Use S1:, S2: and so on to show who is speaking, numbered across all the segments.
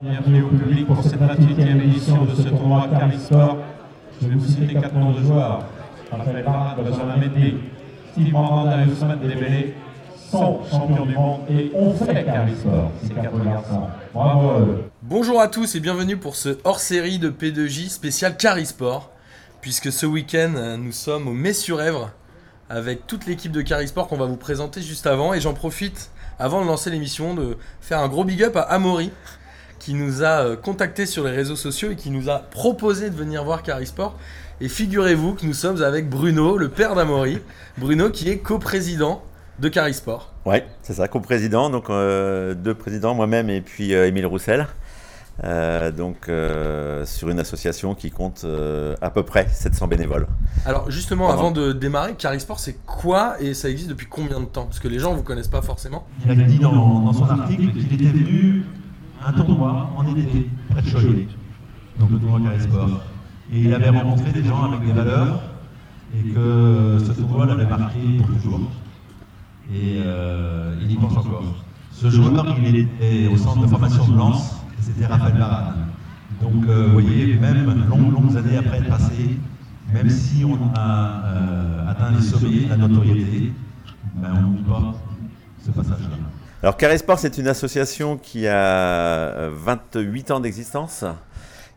S1: Bienvenue au public pour cette 28e édition de ce tournoi Carisport. Je vais vous citer quatre noms de joueurs. Raphaël Benjamin Mété, Steve Mandanda et Ousmane Dembélé sont champions du monde et ont fait Carisport, ces quatre garçons. Bravo.
S2: Bonjour à tous et bienvenue pour ce hors-série de P2J spécial Carisport. Puisque ce week-end, nous sommes au Mets-sur-Èvre avec toute l'équipe de Carisport qu'on va vous présenter juste avant. Et j'en profite, avant de lancer l'émission, de faire un gros big up à Amaury qui nous a euh, contacté sur les réseaux sociaux et qui nous a proposé de venir voir Carisport. Et figurez-vous que nous sommes avec Bruno, le père d'Amaury. Bruno qui est coprésident de Carisport.
S3: Ouais, c'est ça, coprésident, donc euh, deux présidents, moi-même et puis euh, Émile Roussel. Euh, donc euh, sur une association qui compte euh, à peu près 700 bénévoles.
S2: Alors justement,
S3: Pardon.
S2: avant de démarrer, Carisport c'est quoi et ça existe depuis combien de temps? Parce que les gens ne vous connaissent pas forcément.
S1: Il a dit dans, dans son article qu'il était venu un tournoi en été, près de Cholet, donc le tournoi Carisport. Et il avait rencontré des gens avec des valeurs et que ce tournoi l'avait marqué pour toujours. Et euh, il y pense encore. Ce joueur, il était au centre de formation de Lens, et c'était Raphaël Varane. Donc, euh, vous voyez, même longues, longues années après être passé, même si on a euh, atteint les sommets la notoriété, ben, on n'oublie pas ce passage-là.
S3: Alors Carisport, c'est une association qui a euh, 28 ans d'existence,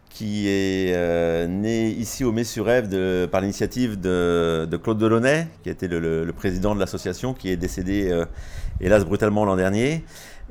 S3: qui est euh, née ici au Mets-sur-Èvre de- par l'initiative de, de Claude Delaunay, qui était le, le- le président de l'association, qui est décédé euh, hélas brutalement l'an dernier.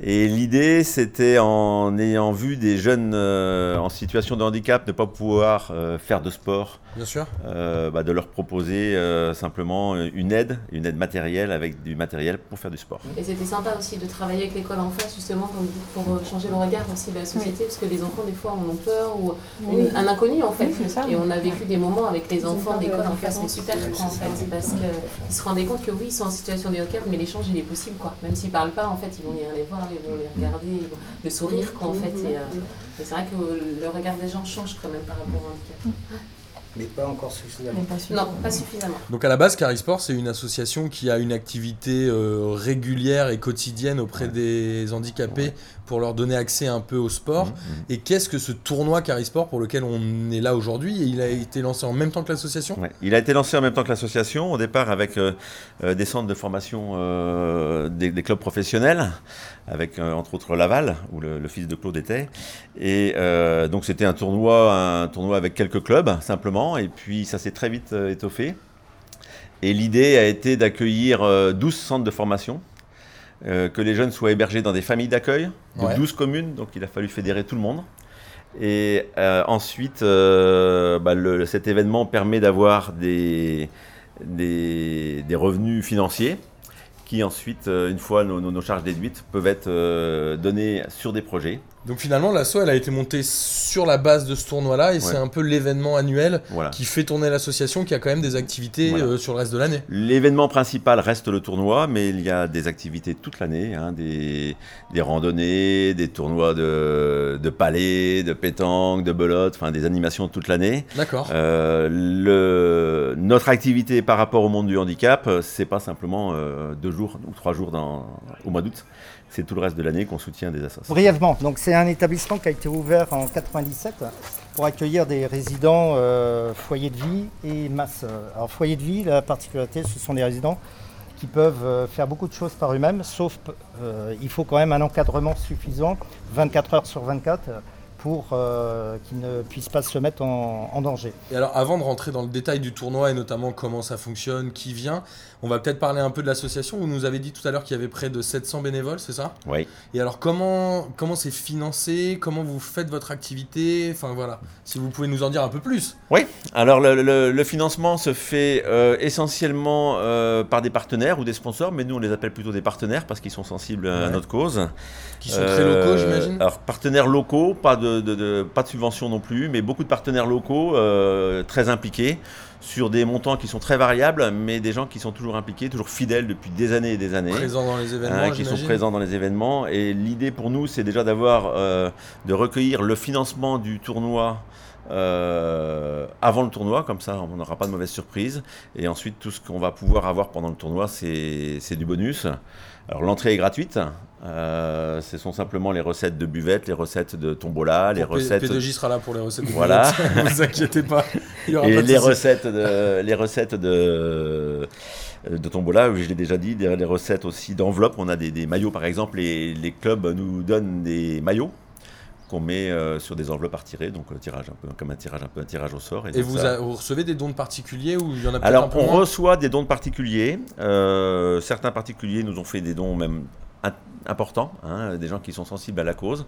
S3: Et l'idée, c'était en ayant vu des jeunes euh, en situation de handicap ne pas pouvoir euh, faire de sport,
S2: Bien sûr.
S3: euh, bah, de leur proposer euh, simplement une aide, une aide matérielle avec du matériel pour faire du sport.
S4: Et c'était sympa aussi de travailler avec l'école en face, justement, pour changer le regard aussi de la société, parce que les enfants, des fois, en ont peur, ou
S5: Oui.
S4: une- un inconnu, en fait.
S5: Oui, c'est ça.
S4: Et on a vécu des moments avec les enfants d'école en face, mais super, en fait, parce qu'ils se rendaient compte que oui, ils sont en situation de handicap, mais l'échange, il est possible, quoi. Même s'ils parlent pas, en fait, ils vont venir les voir, ils vont les regarder, ils vont- le sourire, quoi, en fait. Et, euh, et c'est vrai que le regard des gens change quand même par rapport au handicap.
S6: mais pas encore suffisamment.
S4: Non, pas suffisamment.
S2: Donc à la base, Carisport, c'est une association qui a une activité euh, régulière et quotidienne auprès des handicapés pour leur donner accès un peu au sport.
S3: Mhm.
S2: Et qu'est-ce que ce tournoi Carisport pour lequel on est là aujourd'hui Et il a été lancé en même temps que l'association?
S3: Ouais. Il a été lancé en même temps que l'association, au départ avec euh, euh, des centres de formation euh, des, des clubs professionnels, avec euh, entre autres Laval, où le, le fils de Claude était. Et euh, donc c'était un tournoi, un tournoi avec quelques clubs, simplement, et puis ça s'est très vite euh, étoffé. Et l'idée a été d'accueillir euh, 12 centres de formation, euh, que les jeunes soient hébergés dans des familles d'accueil de
S2: Ouais.
S3: 12 communes, donc il a fallu fédérer tout le monde. Et euh, ensuite, euh, bah, le- cet événement permet d'avoir des, des, des revenus financiers qui ensuite, euh, une fois nos, nos- nos charges déduites, peuvent être euh, donnés sur des projets.
S2: Donc finalement, l'asso, elle a été montée sur la base de ce tournoi-là et
S3: Ouais.
S2: c'est un peu l'événement annuel
S3: Voilà.
S2: qui fait tourner l'association qui a quand même des activités
S3: Voilà.
S2: euh, sur le reste de l'année.
S3: L'événement principal reste le tournoi, mais il y a des activités toute l'année, hein, des, des randonnées, des tournois de, de palais, de pétanque, de belote, enfin des animations toute l'année.
S2: D'accord.
S3: Euh, notre activité par rapport au monde du handicap, c'est pas simplement euh, deux jours ou trois jours au mois d'août, c'est tout le reste de l'année qu'on soutient des associations.
S6: Brièvement, donc c'est un établissement qui a été ouvert en 97 pour accueillir des résidents euh, foyer de vie et masse. Alors foyer de vie, la particularité, ce sont des résidents qui peuvent euh, faire beaucoup de choses par eux-mêmes, sauf euh, il faut quand même un encadrement suffisant, 24 heures sur 24, pour euh, qu'ils ne puissent pas se mettre en, en danger.
S2: Et alors, avant de rentrer dans le détail du tournoi et notamment comment ça fonctionne, qui vient, on va peut-être parler un peu de l'association. Vous nous avez dit tout à l'heure qu'il y avait près de 700 bénévoles, c'est ça?
S3: Oui.
S2: Et alors, comment comment c'est financé? Comment vous faites votre activité? Enfin voilà, si vous pouvez nous en dire un peu plus.
S3: Oui, alors le, le- le financement se fait euh, essentiellement euh, par des partenaires ou des sponsors, mais nous on les appelle plutôt des partenaires parce qu'ils sont sensibles à notre cause.
S2: Qui sont
S3: Euh,
S2: très locaux, j'imagine
S3: Alors partenaires locaux, pas de, de- de- pas de subvention non plus, mais beaucoup de partenaires locaux euh, très impliqués sur des montants qui sont très variables, mais des gens qui sont toujours impliqués, toujours fidèles depuis des années et des années.
S2: Présents dans les événements,
S3: hein, qui sont présents dans les événements. Et l'idée pour nous, c'est déjà d'avoir, euh, de recueillir le financement du tournoi euh, avant le tournoi, comme ça on n'aura pas de mauvaise surprise. Et ensuite, tout ce qu'on va pouvoir avoir pendant le tournoi, c'est du bonus. Alors l'entrée est gratuite. Euh, ce sont simplement les recettes de buvette, les recettes de tombola, les recettes.
S2: P2J sera là pour les recettes de
S3: voilà.
S2: ne vous inquiétez pas.
S3: Il y aura Et les, recettes de, les recettes de de tombola, je l'ai déjà dit, des, recettes aussi d'enveloppe. On a des, des, maillots par exemple, les clubs nous donnent des maillots qu'on met euh, sur des enveloppes à retirer, donc euh, tirage un peu comme un tirage un peu un tirage au sort.
S2: Et, vous, recevez des dons de particuliers ou il y en a
S3: Alors
S2: un peu
S3: on reçoit des dons de particuliers. Euh, certains particuliers nous ont fait des dons même importants, hein, des gens qui sont sensibles à la cause.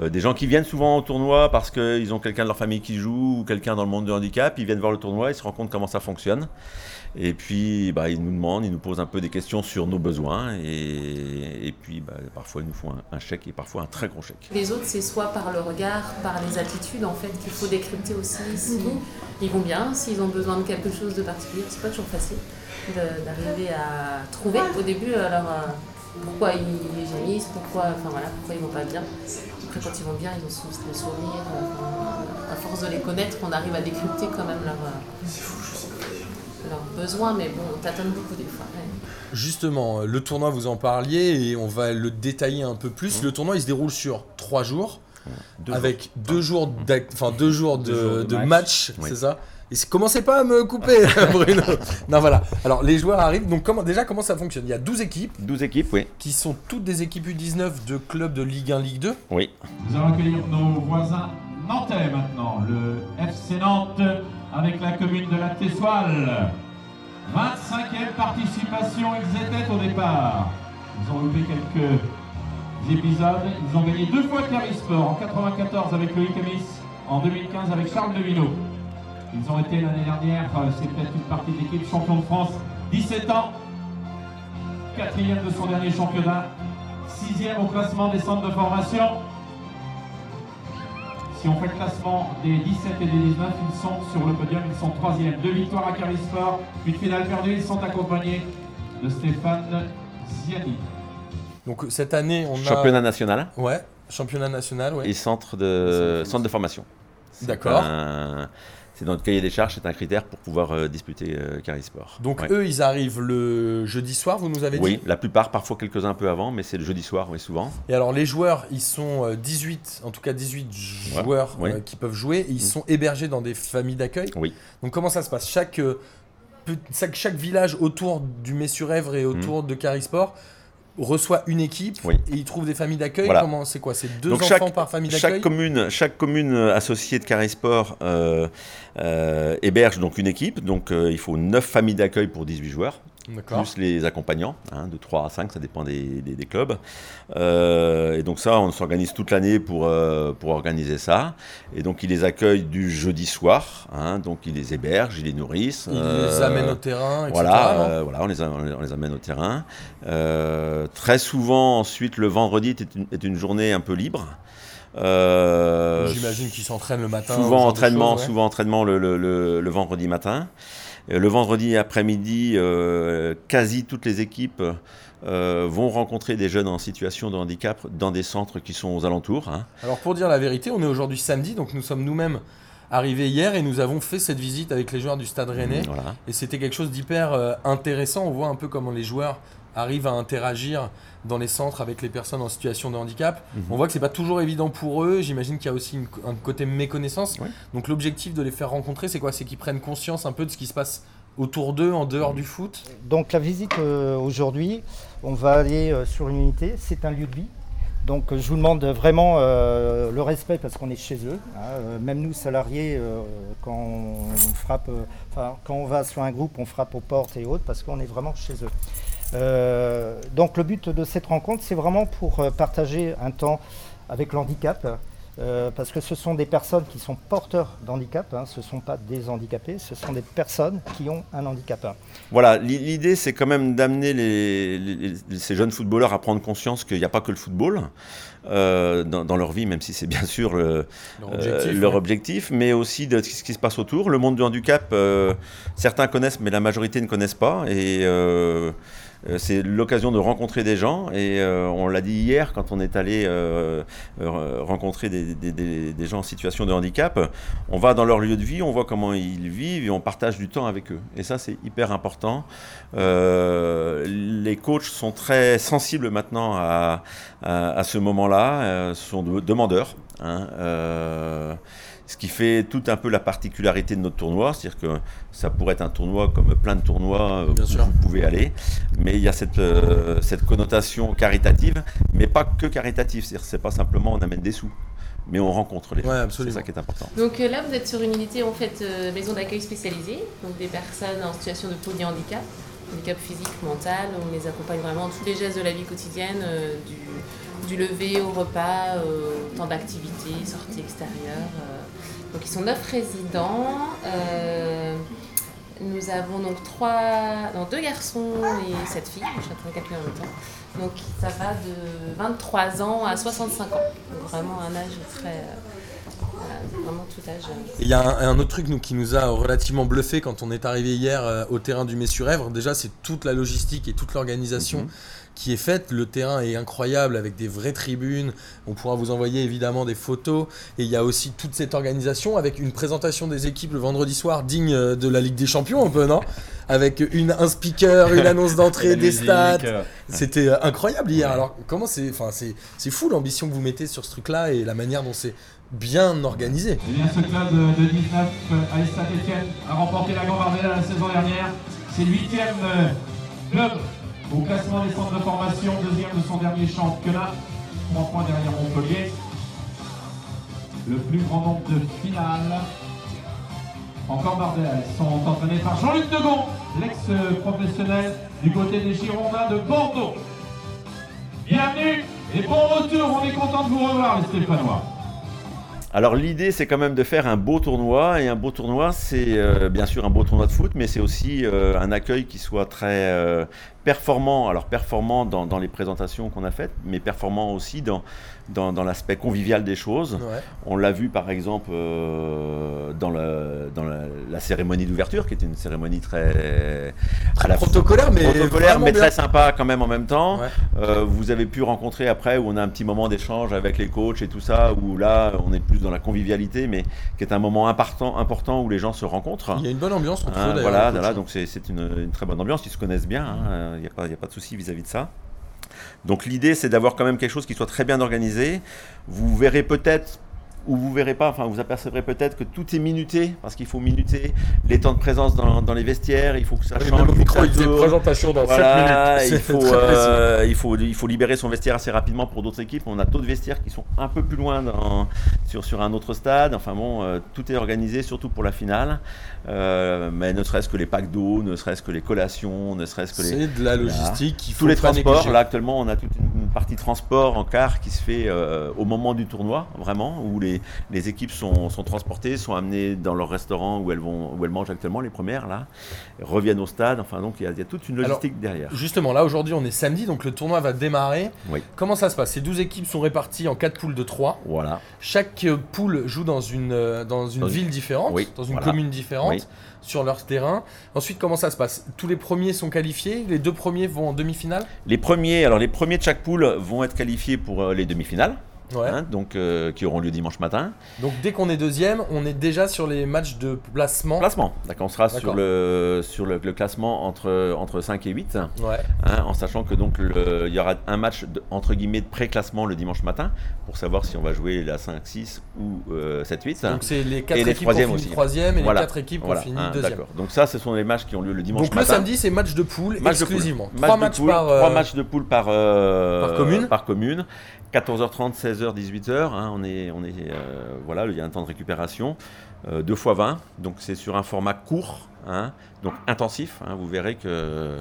S3: des gens qui viennent souvent au tournoi parce qu'ils ont quelqu'un de leur famille qui joue ou quelqu'un dans le monde du handicap, ils viennent voir le tournoi, ils se rendent compte comment ça fonctionne. Et puis, bah, ils nous demandent, ils nous posent un peu des questions sur nos besoins. Et, et puis, bah, parfois, ils nous font un, chèque et parfois un très gros chèque.
S4: Les autres, c'est soit par le regard, par les attitudes, en fait, qu'il faut décrypter aussi. Si ils vont bien, s'ils ont besoin de quelque chose de particulier. C'est pas toujours facile d'arriver à trouver au début alors, euh, pourquoi ils gémissent, pourquoi, enfin, voilà, pourquoi ils vont pas bien. Après, quand ils vont bien, ils ont le sourire. à force de les connaître, on arrive à décrypter quand même leur. Euh, besoin, mais bon, on tâtonne beaucoup des fois.
S2: Justement, le tournoi, vous en parliez et on va le détailler un peu plus. Mmh. Le tournoi, il se déroule sur trois jours, avec deux jours, enfin deux jours de, match, c'est ça? Et commencez pas à me couper, Bruno. non, voilà. Alors, les joueurs arrivent. Donc, comment, déjà, comment ça fonctionne? Il y a 12 équipes.
S3: 12 équipes, oui.
S2: Qui sont toutes des équipes U19 de clubs de Ligue 1, Ligue 2.
S3: Oui.
S5: Nous allons accueillir nos voisins nantais maintenant. Le FC Nantes avec la commune de la Tessoile. 25e participation, ils étaient au départ. Ils ont loupé quelques épisodes. Ils ont gagné deux fois Sport, en 94 avec Loïc Amis, en 2015 avec Charles Devino. Ils ont été l'année dernière, euh, c'est peut-être une partie de l'équipe champion de France, 17 ans, quatrième de son dernier championnat, sixième au classement des centres de formation. Si on fait le classement des 17 et des 19, ils sont sur le podium, ils sont troisième. Deux victoires à Carisport, une finale perdue, ils sont accompagnés de Stéphane Ziani.
S2: Donc cette année, on a...
S3: Championnat national.
S2: Ouais, championnat national, ouais.
S3: Et centre de, centre de formation.
S2: D'accord
S3: c'est dans notre cahier des charges, c'est un critère pour pouvoir euh, disputer euh, Carisport.
S2: Donc eux, ils arrivent le jeudi soir, vous nous avez dit?
S3: Oui, la plupart, parfois quelques-uns un peu avant, mais c'est le jeudi soir, oui, souvent.
S2: Et alors les joueurs, ils sont 18, euh, en tout cas 18 joueurs qui peuvent jouer, et ils mm. sont hébergés dans des familles d'accueil.
S3: Oui.
S2: Donc comment ça se passe? Chaque, chaque, village autour du Messurèvre et autour mm. de Carisport reçoit une équipe et il trouve des familles d'accueil. Comment c'est quoi? C'est deux enfants par famille d'accueil?
S3: Chaque commune, chaque commune associée de Carisport euh, euh, héberge donc une équipe. Donc euh, il faut neuf familles d'accueil pour 18 joueurs plus les accompagnants, hein, de 3 à 5, ça dépend des, clubs. Euh, et donc ça, on s'organise toute l'année pour, euh, pour organiser ça. Et donc ils les accueillent du jeudi soir, hein, donc ils les hébergent, ils les nourrissent.
S2: Ils les euh, amènent au terrain, etc.
S3: Voilà, voilà on, les on, les amène au terrain. très souvent, ensuite, le vendredi est une, est une journée un peu libre.
S2: J'imagine qu'ils s'entraînent le matin.
S3: Souvent entraînement, souvent entraînement le, le, le vendredi matin. Euh, le vendredi après-midi, euh, quasi toutes les équipes euh, vont rencontrer des jeunes en situation de handicap dans des centres qui sont aux alentours. Hein.
S2: Alors pour dire la vérité, on est aujourd'hui samedi, donc nous sommes nous-mêmes arrivés hier et nous avons fait cette visite avec les joueurs du Stade Rennais. Et c'était quelque chose d'hyper intéressant. On voit un peu comment les joueurs arrivent à interagir dans les centres avec les personnes en situation de handicap. Mhm. On voit que c'est pas toujours évident pour eux. J'imagine qu'il y a aussi un côté méconnaissance. Donc l'objectif de les faire rencontrer, c'est quoi? C'est qu'ils prennent conscience un peu de ce qui se passe autour d'eux, en dehors du foot?
S6: Donc la visite euh, aujourd'hui, on va aller euh, sur une unité. C'est un lieu de vie. Donc je vous demande vraiment euh, le respect parce qu'on est chez eux. Hein. même nous salariés, quand on frappe, quand on va sur un groupe, on frappe aux portes et autres parce qu'on est vraiment chez eux. Donc le but de cette rencontre, c'est vraiment pour partager un temps avec l'handicap, euh, parce que ce sont des personnes qui sont porteurs d'handicap, hein, ce ne sont pas des handicapés, ce sont des personnes qui ont un handicap.
S3: Voilà, l'idée c'est quand même d'amener ces jeunes footballeurs à prendre conscience qu'il n'y a pas que le football euh, dans, leur vie, même si c'est bien sûr leur, objectif, objectif, mais aussi de ce qui se passe autour. Le monde du handicap, certains connaissent, mais la majorité ne connaissent pas. Et euh, c'est l'occasion de rencontrer des gens et euh, on l'a dit hier quand on est allé euh, rencontrer des, gens en situation de handicap, on va dans leur lieu de vie, on voit comment ils vivent et on partage du temps avec eux. Et ça c'est hyper important. les coachs sont très sensibles maintenant à, ce moment-là, sont demandeurs. Hein, ce qui fait tout un peu la particularité de notre tournoi, c'est-à-dire que ça pourrait être un tournoi comme plein de tournois où vous pouvez aller, mais il y a cette, euh, cette connotation caritative, mais pas que caritative, c'est-à-dire c'est pas simplement on amène des sous mais on rencontre les gens. c'est ça qui est important.
S4: Donc euh, là, vous êtes sur une unité en fait euh, maison d'accueil spécialisée, donc des personnes en situation de polyhandicap, handicap physique, mental. On les accompagne vraiment dans tous les gestes de la vie quotidienne, du, du, lever au repas, au temps d'activité, sortie extérieure. Donc ils sont neuf résidents. Euh, nous avons donc trois, deux garçons et sept filles. Je suis en train de en même temps. Donc ça va de 23 ans à 65 ans. Donc vraiment un âge très. Euh, vraiment tout âge.
S2: Il y a un, autre truc nous, qui nous a relativement bluffé quand on est arrivé hier euh, au terrain du Messurèvre. Déjà, c'est toute la logistique et toute l'organisation. Mhm qui est faite. Le terrain est incroyable avec des vraies tribunes. On pourra vous envoyer évidemment des photos. Et il y a aussi toute cette organisation avec une présentation des équipes le vendredi soir digne de la Ligue des Champions un peu, non? Avec une, un speaker, une annonce d'entrée, des stats. C'était euh, incroyable hier. Alors comment c'est, enfin c'est, fou l'ambition que vous mettez sur ce truc-là et la manière dont c'est bien organisé.
S5: Eh bien, ce club de 19 à Saint-Etienne a remporté la Gambardella la saison dernière. C'est le huitième euh, club au classement des centres de formation, deuxième de son dernier championnat, trois points derrière Montpellier. Le plus grand nombre de finales. Encore Bardel, sont entraînés par Jean-Luc Degon, l'ex-professionnel du côté des Girondins de Bordeaux. Bienvenue et bon retour, on est content de vous revoir les Stéphanois.
S3: Alors l'idée c'est quand même de faire un beau tournoi et un beau tournoi c'est euh, bien sûr un beau tournoi de foot mais c'est aussi euh, un accueil qui soit très euh, performant, alors performant dans, les présentations qu'on a faites mais performant aussi dans, dans, l'aspect convivial des choses. On l'a vu par exemple dans, le, dans la, cérémonie d'ouverture qui était une cérémonie très,
S2: à la protocolaire mais,
S3: protocolaire, mais très sympa quand même en même temps. vous avez pu rencontrer après où on a un petit moment d'échange avec les coachs et tout ça où là on est plus dans la convivialité, mais qui est un moment important, important où les gens se rencontrent.
S2: Il y a une bonne ambiance entre hein,
S3: Voilà, voilà donc c'est une, très bonne ambiance, ils se connaissent bien, hein, il n'y a, pas, de souci vis-à-vis de ça. Donc l'idée, c'est d'avoir quand même quelque chose qui soit très bien organisé. Vous verrez peut-être où vous verrez pas, enfin vous apercevrez peut-être que tout est minuté, parce qu'il faut minuter les temps de présence dans, les vestiaires, il faut que ça change.
S2: Le micro, il présentation dans
S3: voilà, 7 minutes. Il faut, euh, il, faut, il faut libérer son vestiaire assez rapidement pour d'autres équipes. On a d'autres vestiaires qui sont un peu plus loin sur, sur un autre stade. Enfin bon, euh, tout est organisé, surtout pour la finale. Euh, mais ne serait-ce que les packs d'eau, ne serait-ce que les collations, ne serait-ce que les.
S2: C'est de la logistique.
S3: Tous les transports. Là actuellement, on a toute une partie transport en car qui se fait au moment du tournoi, vraiment, où les les, équipes sont, transportées, sont amenées dans leur restaurant où elles, vont, où elles mangent actuellement, les premières, là, reviennent au stade. Enfin, donc il y, a toute une logistique derrière.
S2: Justement, là, aujourd'hui, on est samedi, donc le tournoi va démarrer. Comment ça se passe? Ces 12 équipes sont réparties en 4 poules de 3.
S3: Voilà.
S2: Chaque euh, poule joue dans une, euh, dans une ville différente, dans une commune différente. Sur leur terrain. Ensuite, comment ça se passe? Tous les premiers sont qualifiés, les deux premiers vont en demi-finale?
S3: Les premiers, les premiers de chaque poule vont être qualifiés pour euh, les demi-finales. Hein, donc, euh, qui auront lieu dimanche matin.
S2: Donc dès qu'on est deuxième, on est déjà sur les matchs de placement
S3: Placement, d'accord. On sera sur, le, sur le, classement entre, entre 5 et 8,
S2: ouais.
S3: Hein, en sachant que donc il y aura un match entre guillemets de pré-classement le dimanche matin pour savoir si on va jouer la 5-6 ou 7-8. Euh,
S2: donc c'est les 4 équipes qui ont fini troisième et les 4 équipes qui ont fini hein, deuxième.
S3: Donc ça, ce sont les matchs qui ont lieu le dimanche
S2: matin.
S3: Donc
S2: le samedi, c'est match de poule exclusivement.
S3: 3 matchs, par,
S2: euh,
S3: matchs de poule par, par
S2: commune.
S3: Par commune. 14h30, 16h, 18h. on est, on est, euh, voilà, il y a un temps de récupération. 2 x 20, donc c'est sur un format court, hein, donc intensif. Hein, vous verrez que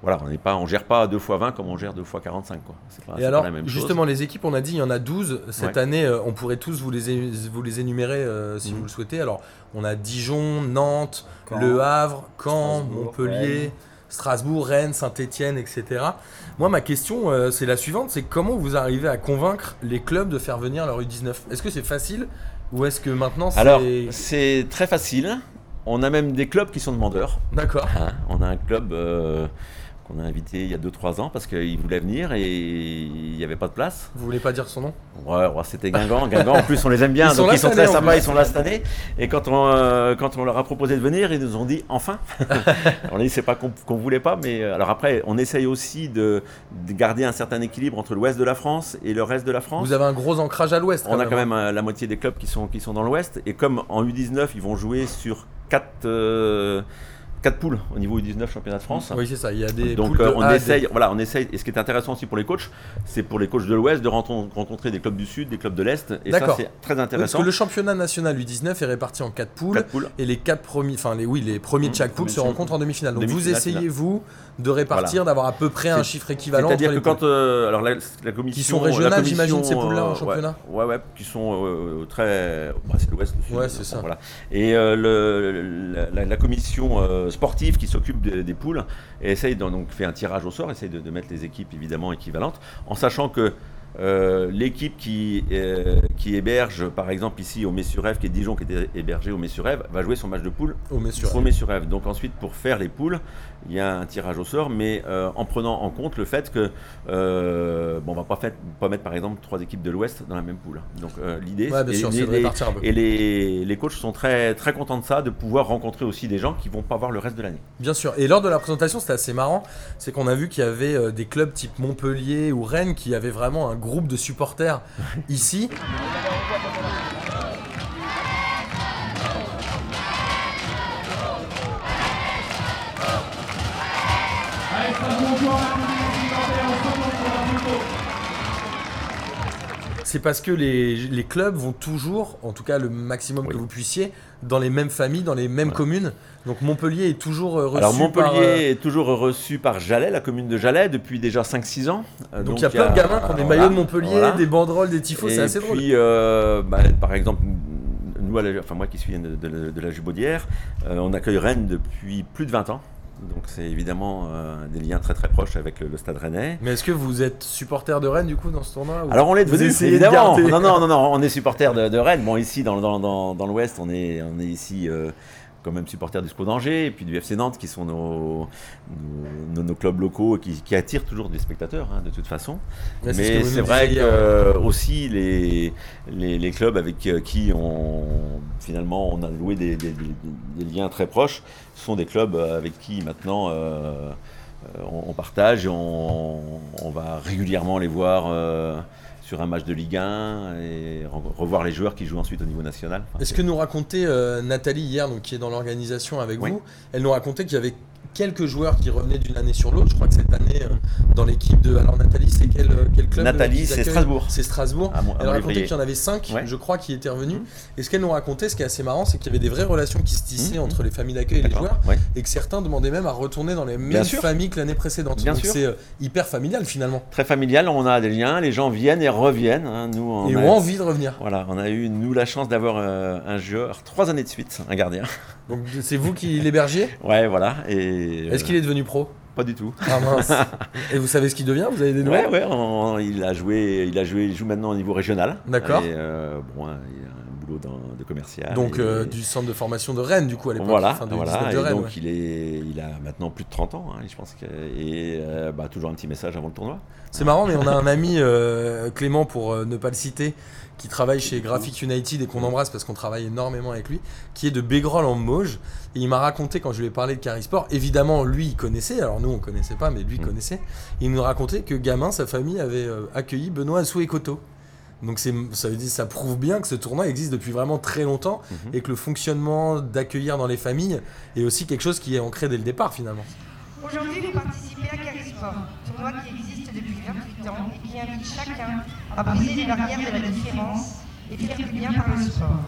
S3: voilà, on n'est pas, on gère pas 2 x 20 comme on gère 2 x 45. Quoi. C'est pas-
S2: Et
S3: c'est pas
S2: alors,
S3: la même chose.
S2: justement, les équipes, on a dit, il y en a 12. Cette
S3: Ouais.
S2: année, euh, on pourrait tous vous les, é- vous les énumérer euh, si
S3: Mhm.
S2: vous le souhaitez. Alors, on a Dijon, Nantes,
S6: Caen,
S2: Le Havre, Caen,
S6: Strasbourg,
S2: Montpellier. Strasbourg, Rennes, Saint-Etienne, etc. Moi, ma question, euh, c'est la suivante c'est comment vous arrivez à convaincre les clubs de faire venir leur U19 Est-ce que c'est facile ou est-ce que maintenant c'est.
S3: Alors, c'est très facile. On a même des clubs qui sont demandeurs.
S2: D'accord.
S3: Hein, on a un club euh, qu'on a invité il y a 2-3 ans parce qu'il voulait venir et il n'y avait pas de place.
S2: Vous voulez pas dire son nom?
S3: Ouais, ouais, c'était Guingamp. Guingamp, en plus, on les aime bien,
S2: Ils sont
S3: donc ils sont très sympas, ils sont là cette année. Et quand on, euh, quand on leur a proposé de venir, ils nous ont dit enfin. on a dit c'est pas qu'on qu'on voulait pas, mais euh, alors après, on essaye aussi de, de garder un certain équilibre entre l'ouest de la France et le reste de la France.
S2: Vous avez un gros ancrage à l'ouest.
S3: On a quand même euh, la moitié des clubs qui sont, qui sont dans l'Ouest. Et comme en U19, ils vont jouer sur 4, poules au niveau U19 championnat de France.
S2: Oui, c'est ça. Il y a des.
S3: Donc
S2: poules de
S3: euh, on
S2: A
S3: essaye, voilà, on essaye. Et ce qui est intéressant aussi pour les coachs, c'est pour les coachs de l'Ouest de rencontrer des clubs du Sud, des clubs de l'Est. Et ça,
S2: D'accord.
S3: c'est très
S2: Oui, Parce
S3: intéressant.
S2: que le championnat national U19 est réparti en 4 poules.
S3: Quatre poules.
S2: Et les quatre premiers, enfin les oui, les premiers de chaque poule se rencontrent en demi-finale. Donc vous essayez vous de répartir, d'avoir à peu près un chiffre équivalent
S3: C'est-à-dire
S2: les
S3: que quand euh, alors la, la commission,
S2: sont régionales, j'imagine, ces poules-là, en
S3: euh,
S2: championnat
S3: ouais, ouais, qui sont euh, très, bah, c'est l'Ouest,
S2: Ouais, c'est ça.
S3: Voilà. Et la, commission sportive qui s'occupe des, des poules essaye de- donc fait un tirage au sort, essaye de, de mettre les équipes évidemment équivalentes, en sachant que euh, l'équipe qui, euh, qui héberge, par exemple ici au Messurev, qui est Dijon, qui était hébergé au Messurev, va jouer son match de poule
S2: Au
S3: Messurev. Donc ensuite, pour faire les poules, il y a un tirage au sort, mais euh, en prenant en compte le fait que euh, bon, on va pas, fait- pas mettre par exemple trois équipes de l'Ouest dans la même poule. Donc euh, l'idée,
S2: Ouais,
S3: et
S2: sûr,
S3: les-
S2: c'est de
S3: les-
S2: répartir un peu.
S3: et les, les coachs sont très très contents de ça, de pouvoir rencontrer aussi des gens qui vont pas voir le reste de l'année.
S2: Bien sûr. Et lors de la présentation, c'était assez marrant. C'est qu'on a vu qu'il y avait euh, des clubs type Montpellier ou Rennes qui avaient vraiment un groupe de supporters ici. C'est parce que les, les clubs vont toujours, en tout cas le maximum que vous puissiez, dans les mêmes familles, dans les mêmes
S3: Voilà.
S2: communes. Donc Montpellier est toujours euh, reçu
S3: Alors Montpellier
S2: par, euh,
S3: est toujours reçu par Jalais, la commune de Jalais, depuis déjà 5-6 ans. Euh,
S2: donc il y a plein de gamins qui ont des maillots de Montpellier,
S3: voilà.
S2: des banderoles, des tifos, c'est assez drôle.
S3: puis, euh, bah, par exemple, nous, enfin moi qui suis de, de- de la Jubaudière, euh, on accueille Rennes depuis plus de 20 ans. Donc c'est évidemment euh, des liens très très proches avec le, le Stade Rennais.
S2: Mais est-ce que vous êtes supporter de Rennes du coup dans ce tournoi ou-
S3: Alors on est
S2: Vous
S3: devenu,
S2: essayez de
S3: évidemment.
S2: garder-
S3: Non, non, non, non, on est supporter de, de Rennes. Bon, ici dans, dans, dans, dans l'Ouest, on est, on est ici euh, quand même supporter du SCO d'Angers et puis du FC Nantes qui sont nos, nos, clubs locaux qui, qui attirent toujours des spectateurs hein, de toute façon. Mais c'est vrai que
S2: hier.
S3: euh, aussi les, les, les clubs avec euh, qui on finalement on a noué des, des- des- des liens très proches sont des clubs euh, avec qui maintenant euh, on, on partage et on, on va régulièrement les voir euh, sur un match de Ligue 1 et re- revoir les joueurs qui jouent ensuite au niveau national. Enfin,
S2: Est-ce que nous racontait euh, Nathalie hier, donc, qui est dans l'organisation avec
S3: Oui.
S2: vous, elle nous racontait qu'il y avait quelques joueurs qui revenaient d'une année sur l'autre. Je crois que cette année, euh, dans l'équipe de. Alors Nathalie, c'est quel, euh, quel club euh,
S3: Nathalie,
S2: qu'ils
S3: c'est Strasbourg.
S2: C'est Strasbourg.
S3: Mont- à
S2: Elle racontait qu'il y en avait 5,
S3: Ouais.
S2: je crois, qui étaient revenus.
S3: Mhm.
S2: Et ce qu'elle nous racontait, ce qui est assez marrant, c'est qu'il y avait des vraies relations qui se tissaient
S3: Mhm.
S2: entre les familles d'accueil et les joueurs,
S3: ouais.
S2: et que certains demandaient même à retourner dans les mêmes familles que l'année précédente.
S3: Bien
S2: Donc c'est euh, hyper familial finalement.
S3: Très familial, on a des liens, les gens viennent et reviennent. hein. Nous, on
S2: et
S3: a-
S2: ont envie de revenir.
S3: Voilà, on a eu nous la chance d'avoir euh, un joueur trois années de suite, un gardien.
S2: Donc c'est vous qui l'hébergiez
S3: Ouais, voilà. Et
S2: Est-ce
S3: euh,
S2: qu'il est devenu pro
S3: pas du tout.
S2: Ah mince. et vous savez ce qu'il devient Vous avez des
S3: Ouais,
S2: nouvelles
S3: ouais, on- il a joué, il a joué, il joue maintenant au niveau régional.
S2: D'accord.
S3: Et euh, bon, hein, il dans- de commercial.
S2: Donc
S3: et-
S2: euh, du centre de formation de Rennes du coup à l'époque.
S3: Voilà,
S2: Enfin,
S3: voilà.
S2: 19 de
S3: Et donc
S2: ouais.
S3: il est, il a maintenant plus de 30 ans, hein, je pense que, et euh, bah, toujours un petit message avant le tournoi.
S2: C'est marrant, mais on a un ami, euh, Clément, pour euh, ne pas le citer, qui travaille chez Graphic United et qu'on embrasse parce qu'on travaille énormément avec lui, qui est de Bégrol en Mauges. Et il m'a raconté quand je lui ai parlé de Carisport, évidemment, lui, il connaissait, alors nous, on connaissait pas, mais lui, il
S3: Mm.
S2: connaissait. Il nous racontait que gamin, sa famille avait accueilli Benoît Assou et Coteau. Donc c'est- ça veut dire, ça prouve bien que ce tournoi existe depuis vraiment très longtemps
S3: Mhm.
S2: et que le fonctionnement d'accueillir dans les familles est aussi quelque chose qui est ancré dès le départ finalement.
S7: Aujourd'hui, vous participez à Carisport, tournoi qui existe depuis 28 ans et qui invite chacun à briser les barrières de la différence et faire du bien par le sport.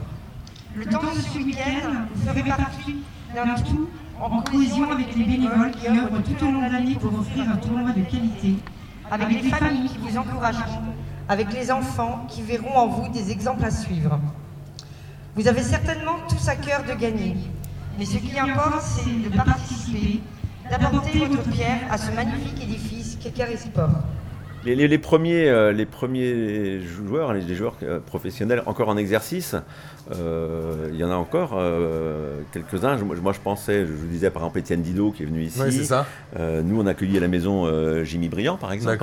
S7: Le temps de ce week-end, vous ferez partie d'un tout en cohésion avec les bénévoles qui œuvrent tout au long de l'année pour offrir un tournoi de qualité, avec les familles qui vous encourageront, avec les enfants qui verront en vous des exemples à suivre. Vous avez certainement tous à cœur de gagner, mais ce qui importe, c'est de participer, d'apporter votre pierre à ce magnifique édifice qu'est Carisport.
S3: Les, les- les premiers, euh, les premiers joueurs, les, les joueurs euh, professionnels encore en exercice, euh, il y en a encore quelques-uns. Je- Moi, je pensais, je vous disais par exemple Étienne Didot qui est venu ici.
S2: Ouais, c'est ça.
S3: Nous, on a accueilli à la maison Jimmy Briand, par exemple,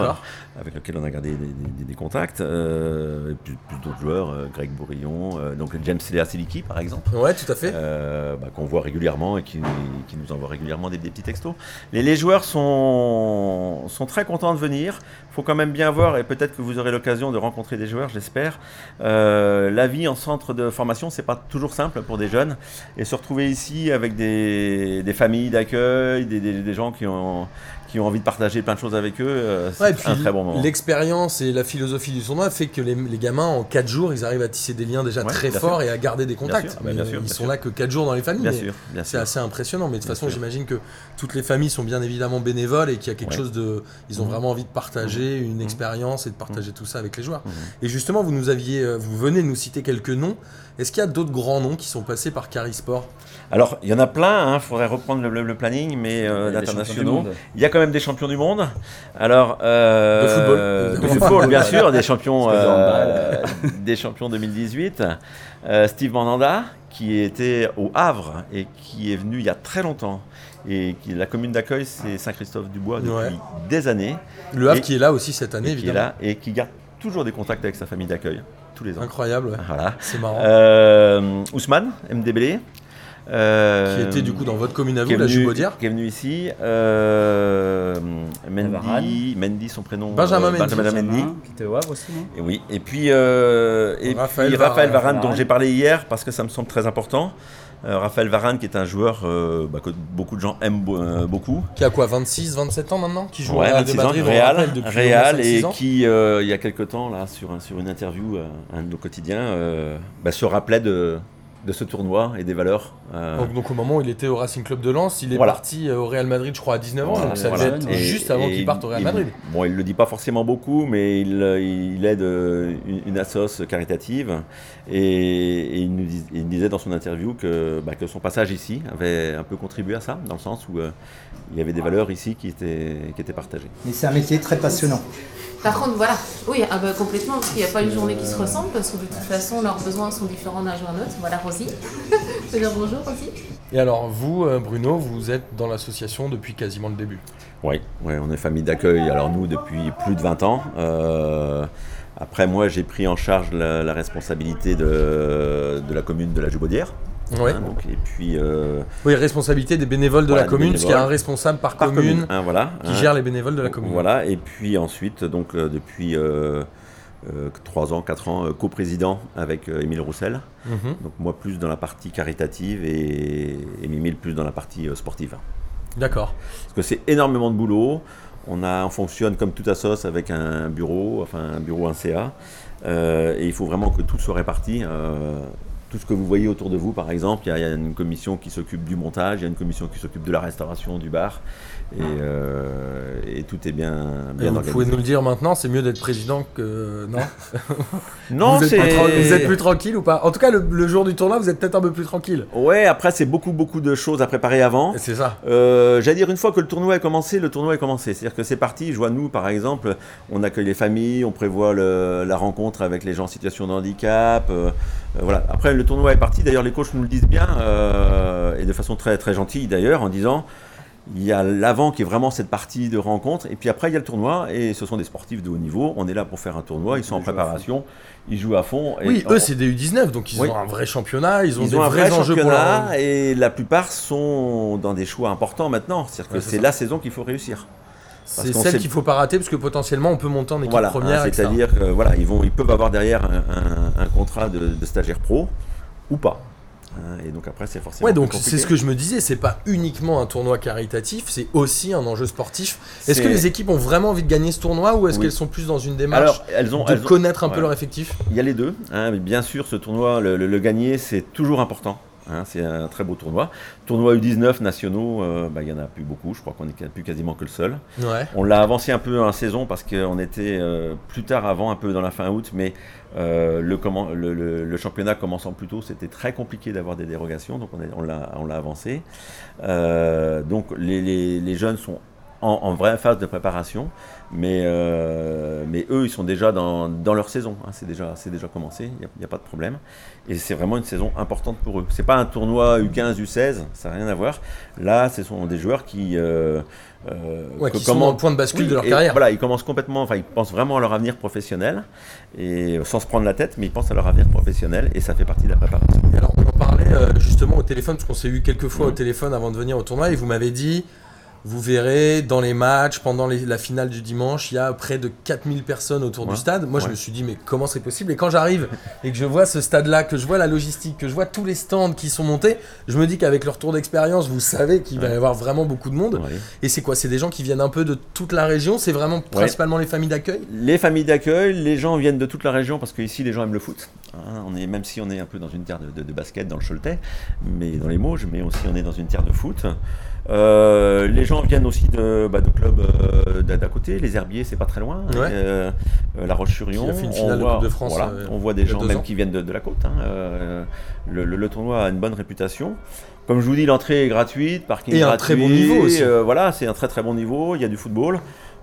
S3: avec lequel on a gardé des, des- des contacts. Et plus, plus d'autres joueurs, Greg Bourillon, donc James Lea Siliki, par exemple.
S2: Ouais, tout à fait.
S3: Bah, qu'on voit régulièrement et qui, qui nous envoie régulièrement des, des petits textos. Les, les joueurs sont, sont très contents de venir. Faut quand même bien voir, et peut-être que vous aurez l'occasion de rencontrer des joueurs, j'espère. Euh, la vie en centre de formation, c'est pas toujours simple pour des jeunes. Et se retrouver ici avec des, familles d'accueil, des gens qui ont, qui ont envie de partager plein de choses avec eux, euh, c'est
S2: Ouais, et puis
S3: un très bon moment.
S2: l'expérience et la philosophie du tournoi fait que les, les gamins en 4 jours ils arrivent à tisser des liens déjà
S3: Ouais,
S2: très forts
S3: sûr.
S2: et à garder des contacts.
S3: sûr, bah, bien
S2: Mais
S3: sûr,
S2: ils
S3: bien
S2: sont
S3: sûr.
S2: là que 4 jours dans les familles. C'est assez impressionnant, mais de toute façon j'imagine que toutes les familles sont bien évidemment bénévoles et qu'il y a quelque
S3: Ouais.
S2: chose de... Ils ont
S3: Mhm.
S2: vraiment envie de partager une
S3: Mhm.
S2: expérience et de partager tout ça avec les joueurs.
S3: Mhm.
S2: Et justement, vous nous aviez, euh, vous venez de nous citer quelques noms. Est-ce qu'il y a d'autres grands noms qui sont passés par Carisport?
S3: Alors, il y en a plein, il faudrait reprendre le, le- le planning, mais euh, d'internationaux. Il y a quand même des champions du monde. Alors, euh,
S2: De football,
S3: de
S2: évidemment.
S3: football, bien sûr, des champions, euh, des champions 2018. Euh, Steve Mandanda, qui était au Havre et qui est venu il y a très longtemps. Et qui, la commune d'accueil, c'est Saint-Christophe-du-Bois depuis
S2: Ouais.
S3: des années.
S2: Le Havre
S3: Et-
S2: qui est là aussi cette année,
S3: et qui est
S2: évidemment.
S3: là et qui garde toujours des contacts avec sa famille d'accueil, tous les ans.
S2: Incroyable, ouais.
S3: Voilà.
S2: c'est marrant.
S3: Euh, Ousmane, MDBL. Euh,
S2: qui était du coup dans votre commune à
S3: qui
S2: vous, la Jubaudière.
S3: qui est venu ici. Euh. Mendy, Mendy, son prénom.
S2: Benjamin
S3: euh,
S2: Mendy.
S3: Benjamin Mendy.
S8: Benjamin, qui était au Havre aussi, non
S3: Et oui. Et puis, euh, et
S2: Raphaël
S3: puis Raphaël
S2: Varane.
S3: Varane, dont j'ai parlé hier parce que ça me semble très important. Euh, Raphaël Varane, qui est un joueur euh, bah, que beaucoup de gens aiment euh, beaucoup.
S2: Qui a quoi 26, 27 ans maintenant Qui joue
S3: Ouais,
S2: Real de
S3: 26 ans,
S2: Madrid, le
S3: Real,
S2: depuis
S3: Real, et
S2: 5-6 ans.
S3: qui, euh, il y a quelque temps, là, sur, un- sur une interview, euh, un de nos quotidiens, euh, bah, se rappelait de, de ce tournoi et des valeurs. euh,
S2: Donc, donc au moment où il était au Racing Club de Lens, il est
S3: Voilà.
S2: parti euh, au Real Madrid, je crois, à 19 ans.
S3: Voilà,
S2: donc ça
S3: voilà.
S2: devait être
S8: Et-
S2: juste avant qu'il parte au Real
S3: il-
S2: Madrid.
S3: Bon, il le dit pas forcément beaucoup, mais il, euh, il aide une, une assoce caritative et, et il, nous dis- il disait dans son interview que, bah, que son passage ici avait un peu contribué à ça, dans le sens où euh, il y avait des valeurs ici qui étaient, qui étaient partagées.
S6: Mais c'est un métier très passionnant.
S4: Par contre, voilà, oui, ah bah, complètement, parce qu'il n'y a pas une journée qui se ressemble, parce que de toute façon, leurs besoins sont différents d'un jour à l'autre. Voilà, Rosie. Je veux dire bonjour, Rosie.
S2: Et alors vous, euh, Bruno, vous êtes dans l'association depuis quasiment le début.
S3: Oui, ouais, on est famille d'accueil, alors nous depuis plus de 20 ans. Euh, après moi j'ai pris en charge la, la responsabilité de, de la commune de la Joubaudière.
S2: Oui.
S3: Hein, donc, et puis euh,
S2: Oui, responsabilité des bénévoles de
S3: Voilà,
S2: la commune, parce qu'il y a un responsable par,
S3: par
S2: commune,
S3: commune, hein, voilà,
S2: qui
S3: hein.
S2: gère les bénévoles de la commune.
S3: Voilà, et puis ensuite, donc euh, depuis euh, 3 ans, 4 ans, euh, coprésident avec euh, Émile Roussel.
S2: Mhm.
S3: Donc moi plus dans la partie caritative et, Émile plus dans la partie euh, sportive.
S2: D'accord.
S3: Parce que c'est énormément de boulot. On, a, on fonctionne comme tout assos avec un bureau, enfin un bureau, un CA. Euh, et il faut vraiment que tout soit réparti. Tout ce que vous voyez autour de vous, par exemple, il y a- il y, a une commission qui s'occupe du montage, il y a une commission qui s'occupe de la restauration du bar. Et, euh, et tout est bien,
S2: Et
S3: bien
S2: vous
S3: organisé.
S2: pouvez nous le dire maintenant, c'est mieux d'être président que. Non?
S3: Non,
S2: vous, êtes vous êtes plus tranquille ou pas? En tout cas, le, le jour du tournoi, vous êtes peut-être un peu plus tranquille.
S3: Ouais, après, c'est beaucoup, beaucoup de choses à préparer avant.
S2: Et C'est ça.
S3: Euh, J'allais dire, une fois que le tournoi est commencé, le tournoi est commencé. C'est-à-dire que c'est parti. Je vois, nous, par exemple, on accueille les familles, on prévoit le- la rencontre avec les gens en situation de handicap. euh, voilà. Après, le tournoi est parti. D'ailleurs, les coachs nous le disent bien, euh, et de façon très, très gentille d'ailleurs, en disant il y a l'avant qui est vraiment cette partie de rencontre, et puis après, il y a le tournoi, et ce sont des sportifs de haut niveau. On est là pour faire un tournoi, ils sont en
S8: Ils
S3: préparation, ils jouent à fond. et
S2: Oui,
S3: on-
S2: eux, c'est des U19, donc ils
S3: Oui.
S2: ont un vrai championnat, ils ont
S3: ils
S2: des
S3: ont un
S2: vrais
S3: vrai
S2: enjeux pour leur.
S3: et la plupart sont dans des choix importants maintenant. C'est-à-dire que
S2: Ouais, c'est
S3: la saison qu'il faut réussir.
S2: C'est celle qu'il faut pas rater, parce que potentiellement, on peut monter en équipe
S3: Voilà,
S2: première.
S3: hein,
S2: etc.
S3: c'est-à-dire que voilà, ils vont, ils peuvent avoir derrière un, un- un contrat de, de stagiaire pro ou pas. hein, et donc après, c'est forcément.
S2: Ouais, donc c'est ce que je me disais, c'est pas uniquement un tournoi caritatif, c'est aussi un enjeu sportif. Est-ce que les équipes ont vraiment envie de gagner ce tournoi ou est-ce
S3: Oui.
S2: qu'elles sont plus dans une démarche
S3: Alors, elles ont.
S2: de
S3: elles ont-
S2: connaître un peu
S3: ouais.
S2: leur effectif?
S3: Il y a les deux. hein, mais bien sûr, ce tournoi, le, le- le gagner, c'est toujours important. Hein, c'est un très beau tournoi. Tournoi U19 nationaux, euh, bah, il n'y en a plus beaucoup. Je crois qu'on n'est plus quasiment que le seul.
S2: Ouais.
S3: On l'a avancé un peu en saison parce qu'on était euh, plus tard avant, un peu dans la fin août, mais euh, le, comment- le- le- le championnat commençant plus tôt, c'était très compliqué d'avoir des dérogations, donc on, l'a on l'a avancé. Donc les, les- les jeunes sont en, en vraie phase de préparation, mais, euh, mais eux, ils sont déjà dans, dans leur saison. hein, c'est déjà, commencé, il n'y a, pas de problème. Et c'est vraiment une saison importante pour eux. C'est pas un tournoi U15, U16, ça n'a rien à voir. Là, ce sont des joueurs qui. euh, euh,
S2: Ouais,
S3: que
S2: qui sont dans le point de bascule
S3: Oui,
S2: de leur
S3: et
S2: carrière.
S3: Voilà, ils commencent complètement, enfin, ils pensent vraiment à leur avenir professionnel, et sans se prendre la tête, mais ils pensent à leur avenir professionnel, et ça fait partie de la préparation.
S2: Et alors on en parlait justement au téléphone, parce qu'on s'est eu quelques fois au
S3: Mhm.
S2: téléphone avant de venir au tournoi, et vous m'avez dit, vous verrez dans les matchs, pendant les- la finale du dimanche, il y a près de 4000 personnes autour du stade. Moi je me suis dit, mais comment c'est possible? Et quand j'arrive et que je vois ce stade-là, que je vois la logistique, que je vois tous les stands qui sont montés, je me dis qu'avec leur tour d'expérience, vous savez qu'il va y avoir vraiment beaucoup de monde. Et c'est quoi? C'est des gens qui viennent un peu de toute la région? C'est vraiment principalement les familles d'accueil?
S3: Les familles d'accueil, les gens viennent de toute la région parce qu'ici les gens aiment le foot. hein. on est, même si on est un peu dans une terre de, de- de basket dans le Choletais, mais dans les Mauges, mais aussi on est dans une terre de foot. Euh, les gens viennent aussi de, bah, de clubs euh, d'à côté. Les Herbiers, c'est pas très loin.
S2: Ouais.
S3: Euh, la Roche-sur-Yon. On voit,
S2: Coupe de France,
S3: voilà, on voit des gens même
S2: ans.
S3: qui viennent de, de la côte. hein. Le, le- le tournoi a une bonne réputation. Comme je vous dis, l'entrée est gratuite, parking
S2: Et un
S3: gratuit.
S2: très bon niveau aussi.
S3: voilà, c'est un très très bon niveau. Il y a du football.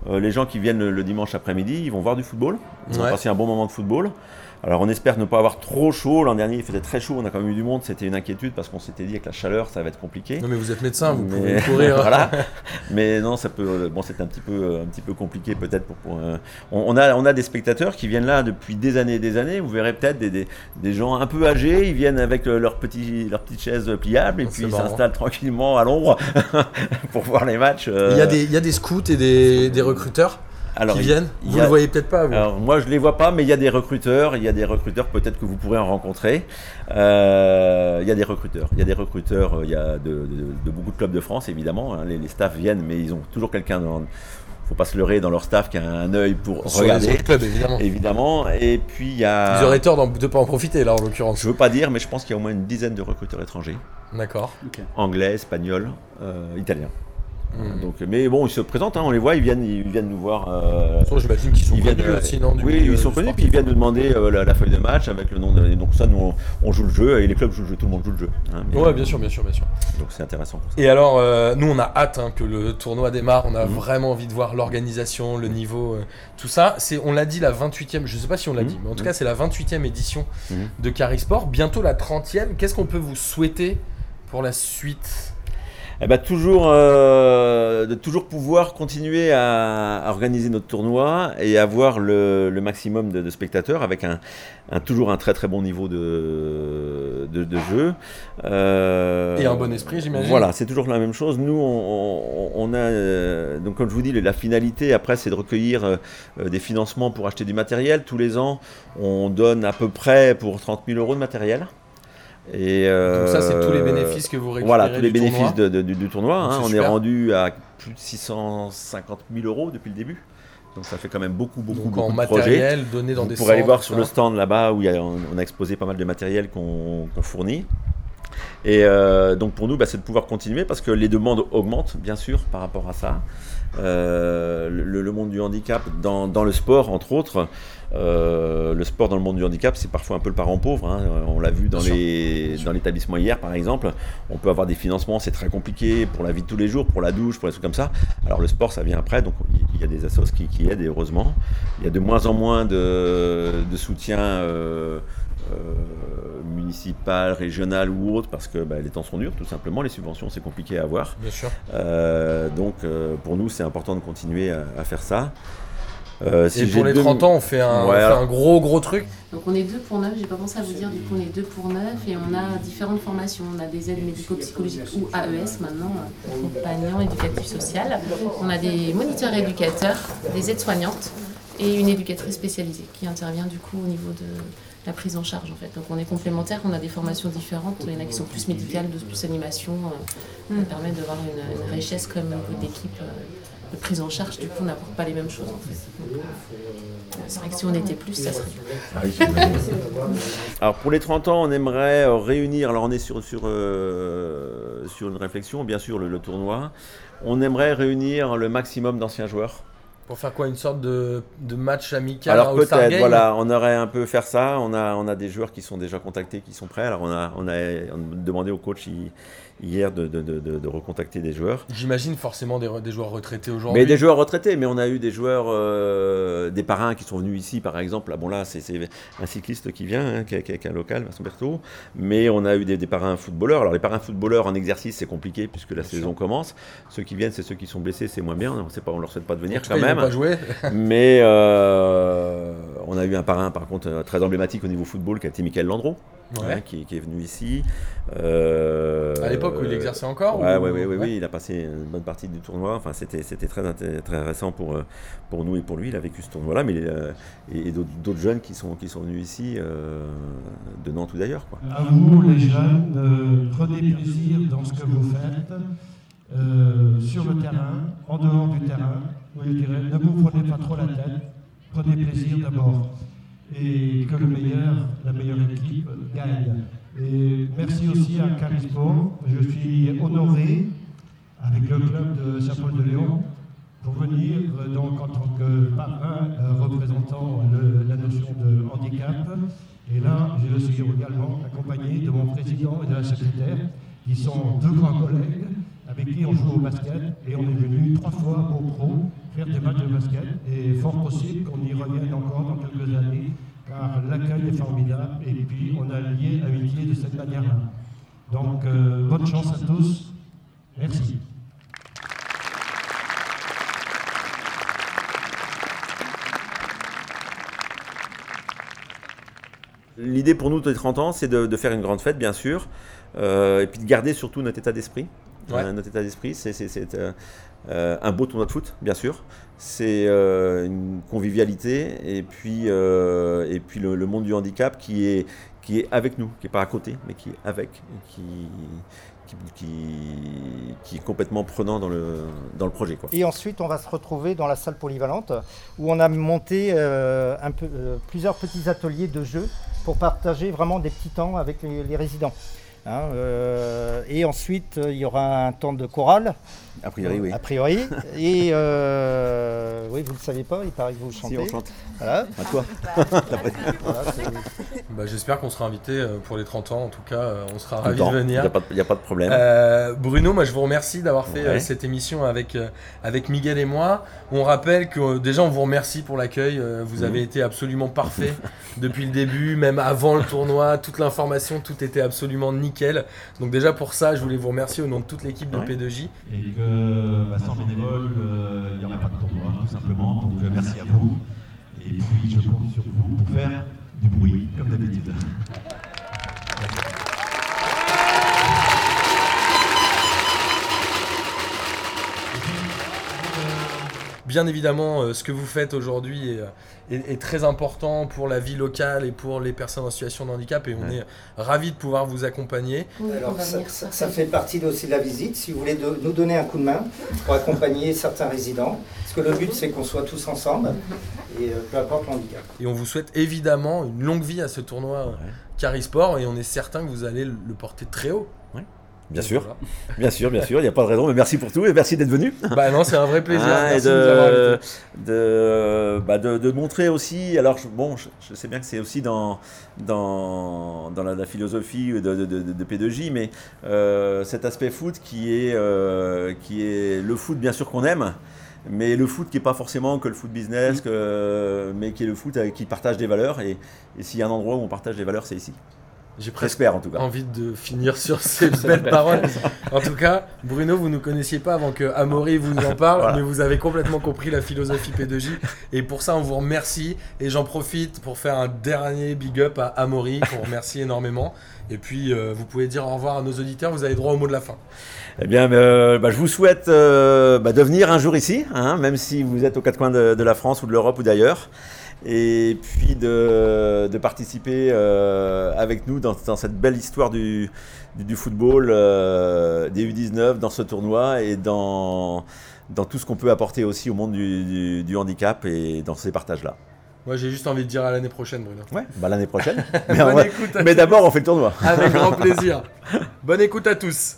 S3: Les gens qui viennent le, le dimanche après-midi, ils vont voir du football. Ils vont passer un bon moment de football. Alors on espère ne pas avoir trop chaud. L'an dernier, il faisait très chaud. On a quand même eu du monde. C'était une inquiétude parce qu'on s'était dit avec la chaleur, ça va être compliqué.
S2: Non mais vous êtes médecin, vous
S3: Mais-
S2: pouvez courir.
S3: voilà. Mais non, ça peut. Bon, c'est un petit peu, un petit peu compliqué peut-être pour. pour, euh, on, on a, on a des spectateurs qui viennent là depuis des années et des années. Vous verrez peut-être des, des, des gens un peu âgés. Ils viennent avec euh, leur petit, leur petite chaise pliable et puis ils s'installent tranquillement à l'ombre pour voir les matchs. euh.
S2: Il y, a des, il y a des scouts et des, des recruteurs
S3: Alors,
S2: qui viennent. Vous
S3: a-
S2: le voyez peut-être pas, vous.
S3: Alors moi je les vois pas, mais il y a des recruteurs. Il y a des recruteurs peut-être que vous pourrez en rencontrer. Euh, il y a des recruteurs. Il y a des recruteurs. euh, Il y a de, de- de beaucoup de clubs de France évidemment. hein. Les, les staffs viennent, mais ils ont toujours quelqu'un dans. Faut pas se leurrer dans leur staff qui a un œil pour
S2: Sur les
S3: regarder.
S2: autres clubs, évidemment.
S3: Évidemment. Et puis il y a.
S2: Ils auraient tort de pas en profiter là en l'occurrence.
S3: Je veux pas dire, mais je pense qu'il y a au moins une dizaine de recruteurs étrangers,
S2: D'accord.
S3: anglais, espagnols, euh, italiens.
S2: Hmm.
S3: Donc, mais bon, ils se présentent, hein, on les voit, ils viennent, ils viennent nous voir. euh,
S2: J'imagine qu'ils sont
S3: ils viennent, euh,
S2: du
S3: oui,
S2: milieu
S3: ils sont connus, puis ils viennent nous demander euh, la, la feuille de match avec le nom de. et Donc ça, nous, on, on joue le jeu et les clubs jouent le jeu, tout le monde joue le jeu. hein, mais,
S2: Ouais, bien sûr, bien sûr, bien sûr.
S3: Donc c'est intéressant pour ça.
S2: Et alors, euh, nous, on a hâte hein, que le tournoi démarre. On a
S3: Mhm.
S2: vraiment envie de voir l'organisation, le niveau, euh, tout ça. C'est, on l'a dit, la 28e, je sais pas si on l'a
S3: Mhm.
S2: dit, mais en tout cas, c'est la 28e édition de Carisport. Bientôt la 30e. Qu'est-ce qu'on peut vous souhaiter pour la suite?
S3: Eh ben, toujours, euh, de toujours pouvoir continuer à, à organiser notre tournoi et avoir le, le maximum de, de spectateurs avec un, un- toujours un très très bon niveau de, de, de jeu. Euh,
S2: Et un bon esprit, j'imagine.
S3: Voilà, c'est toujours la même chose. Nous, on, on- on a, euh, donc comme je vous dis, la finalité après, c'est de recueillir euh, des financements pour acheter du matériel. Tous les ans, on donne à peu près pour 30 000 euros de matériel. Et,
S2: Donc ça, c'est tous les
S3: euh,
S2: bénéfices que vous récupérez
S3: voilà, tous les
S2: du
S3: bénéfices
S2: tournoi.
S3: de- de- du, du tournoi. Hein. on est rendu à plus de 650 000 euros depuis le début. Donc ça fait quand même beaucoup, beaucoup,
S2: Donc
S3: beaucoup
S2: en
S3: de projets.
S2: matériel donné dans
S3: Vous
S2: des
S3: pourrez aller voir sur le stand là-bas où il y a- on, on a exposé pas mal de matériel qu'on fournit. Et euh, donc pour nous, bah, c'est de pouvoir continuer parce que les demandes augmentent, bien sûr, par rapport à ça. Euh, le, le monde du handicap, dans, dans le sport, entre autres, euh, le sport dans le monde du handicap, c'est parfois un peu le parent pauvre. hein. On l'a vu dans
S2: Bien sûr,
S3: les- dans l'établissement hier, par exemple. On peut avoir des financements, c'est très compliqué pour la vie de tous les jours, pour la douche, pour les trucs comme ça. Alors le sport, ça vient après, donc il y a des assos qui, qui aident, et heureusement. Il y a de moins en moins de, de soutien euh, euh, municipal, régional ou autre, parce que bah, les temps sont durs, tout simplement. Les subventions, c'est compliqué à avoir.
S2: Bien sûr.
S3: Euh, donc euh, pour nous, c'est important de continuer à, à faire ça. Euh, si
S2: Et
S3: j'ai
S2: pour les
S3: deux-
S2: 30 ans, on fait un, on
S3: Ouais,
S2: fait
S3: alors-
S2: un gros gros truc.
S4: Donc on est deux pour neuf, j'ai pas pensé à vous dire, du coup on est deux pour neuf et on a différentes formations. On a des aides médico-psychologiques ou AES maintenant, accompagnants éducatifs social. On a des moniteurs éducateurs, des aides-soignantes et une éducatrice spécialisée qui intervient du coup au niveau de la prise en charge en fait. Donc on est complémentaires, on a des formations différentes. Il y en a qui sont plus médicales, d'autres plus animation. Euh, ça permet d'avoir une, une richesse comme au niveau d'équipe euh, de prise en charge. Du coup, n'apporte pas les mêmes choses en fait. Euh, c'est vrai que si on était plus, ça serait.
S3: Alors pour les 30 ans, on aimerait euh, réunir, alors on est sur, sur, euh, sur une réflexion, bien sûr le tournoi, on aimerait réunir le maximum d'anciens joueurs.
S2: Pour faire quoi Une sorte de, de match amical
S3: Alors peut-être, voilà, on aurait un peu faire ça. On a, on a des joueurs qui sont déjà contactés, qui sont prêts. Alors on a, on a, demandé au coach hi- hier de, recontacter des joueurs.
S2: J'imagine forcément des, joueurs retraités aujourd'hui.
S3: Mais des joueurs retraités, mais on a eu des joueurs, euh, des parrains qui sont venus ici, par exemple. Là, bon là, c'est un cycliste qui vient, hein, qui, est- qui est- qui est un local, Vincent Berthaud. Mais on a eu des, des parrains footballeurs. Alors les parrains footballeurs en exercice, c'est compliqué puisque la saison commence. Ceux qui viennent, c'est ceux qui sont blessés, c'est moins bien. On on leur souhaite pas de venir quand même.
S2: Pas jouer.
S3: Mais euh, on a eu un parrain, par contre, euh, très emblématique au niveau football, qui a été Michael Landreau,
S2: Ouais.
S3: hein, qui, qui est venu ici. Euh,
S2: À l'époque où il exerçait encore
S3: Ouais,
S2: ou-
S3: ouais, ouais, ouais, oui, il a passé une bonne partie du tournoi. Enfin, c'était, c'était très, inté- très récent pour, euh, pour nous et pour lui. Il a vécu ce tournoi-là, mais euh, et, et d'autres, jeunes qui sont, qui sont venus ici, euh, de Nantes ou d'ailleurs.
S9: À vous, les jeunes, euh, prenez plaisir dans ce que vous faites, euh, sur le terrain, en dehors du terrain. Oui, je dirais, ne vous prenez pas trop la tête, prenez plaisir d'abord. Et que le meilleur, la meilleure équipe gagne. Et merci aussi à Carispo. Je suis honoré, avec le club de Saint-Paul-de-Léon, pour venir euh, donc en tant que parrain euh, représentant le- la notion de handicap. Et là, je suis également accompagné de mon président et de la secrétaire, qui sont deux grands collègues avec qui on joue au basket. Et on est venu trois fois au pro faire des matchs de basket. Et fort possible qu'on y revienne encore dans quelques années, car l'accueil est formidable. Et puis, on a lié amitié de cette manière-là. Donc, euh, bonne chance à tous. Merci.
S3: L'idée pour nous, tous les 30 ans, c'est de, faire une grande fête, bien sûr, euh, et puis de garder surtout notre état d'esprit.
S2: Ouais.
S3: Euh, notre état d'esprit, c'est, euh, euh, un beau tournoi de foot, bien sûr. C'est euh, une convivialité, et puis, euh, et puis le, le monde du handicap qui est, qui est avec nous, qui n'est pas à côté, mais qui est avec, qui, qui, qui- qui est complètement prenant dans le, dans le projet. Quoi.
S6: Et ensuite, on va se retrouver dans la salle polyvalente où on a monté euh, un peu, euh, plusieurs petits ateliers de jeux pour partager vraiment des petits temps avec les, les résidents. Hein, euh, et ensuite, euh, il y aura un temps de chorale,
S3: A priori, oui.
S6: a priori. et euh, oui, vous ne le savez pas, il paraît que vous chantez.
S3: Si, on chante.
S6: Voilà.
S3: À toi.
S6: Voilà,
S2: Bah, J'espère qu'on sera invité euh, pour les 30 ans. En tout cas, euh, on sera ravis de
S3: temps. Il
S2: venir.
S3: n'y a, pas de- il y a pas de problème.
S2: Euh, Bruno, moi je vous remercie d'avoir fait
S3: Ouais.
S2: cette émission avec, avec Miguel et moi. On rappelle que déjà on vous remercie pour l'accueil. Vous
S3: Mhm.
S2: avez été absolument parfait depuis le début, même avant le tournoi. Toute l'information, tout était absolument nickel. Donc déjà pour ça, je voulais vous remercier au nom de toute l'équipe de
S3: Ouais.
S2: P2J.
S1: Et bah, sans bénévoles, euh, il n'y aurait pas de tournoi, tout simplement. Donc euh, merci à vous. Et puis je compte sur vous pour faire du bruit, comme d'habitude.
S2: Bien évidemment, euh, ce que vous faites aujourd'hui est, euh, est- est très important pour la vie locale et pour les personnes en situation de handicap. Et on
S3: Ouais.
S2: est ravis de pouvoir vous accompagner.
S4: Oui,
S6: Alors, ça, fait partie aussi de la visite. Si vous voulez de- nous donner un coup de main pour accompagner certains résidents, parce que le but c'est qu'on soit tous ensemble et euh, peu importe l'handicap.
S2: Et on vous souhaite évidemment une longue vie à ce tournoi Carisport et on est certain que vous allez le le porter très haut.
S3: Bien sûr,
S2: Voilà.
S3: bien sûr, bien sûr, il n'y a pas de raison, mais merci pour tout et merci d'être venu.
S2: Bah non, c'est un vrai plaisir.
S3: Ah, et
S2: de nous avoir
S3: de, bah, de, de montrer aussi, alors je- bon, je, je sais bien que c'est aussi dans, dans, dans la, la philosophie de, de, de, de P2J, mais euh, cet aspect foot qui est, euh, qui est le foot bien sûr qu'on aime, mais le foot qui n'est pas forcément que le foot business, que, mais qui est le foot avec, qui partage des valeurs, et, et s'il y a un endroit où on partage des valeurs, c'est ici.
S2: J'ai presque
S3: en tout cas.
S2: envie de finir sur ces belles paroles. En tout cas, Bruno, vous ne nous connaissiez pas avant que Amaury vous en parle,
S3: Voilà.
S2: mais vous avez complètement compris la philosophie P2J. Et pour ça, on vous remercie. Et j'en profite pour faire un dernier big up à Amaury, qu'on remercie énormément. Et puis, euh, vous pouvez dire au revoir à nos auditeurs, vous avez droit au mot de la fin.
S3: Eh bien, euh, bah, je vous souhaite euh, bah, de venir un jour ici, hein, même si vous êtes aux quatre coins de, de la France ou de l'Europe ou d'ailleurs. Et puis de, de participer euh, avec nous dans, dans cette belle histoire du, du, du football, euh, des U19, dans ce tournoi et dans, dans tout ce qu'on peut apporter aussi au monde du, handicap et dans ces partages-là.
S2: Moi, j'ai juste envie de dire à l'année prochaine, Bruno.
S3: Ouais, bah l'année prochaine. mais
S2: Bonne
S3: va-
S2: écoute à
S3: mais d'abord, on fait le tournoi.
S2: Avec grand plaisir. Bonne écoute à tous.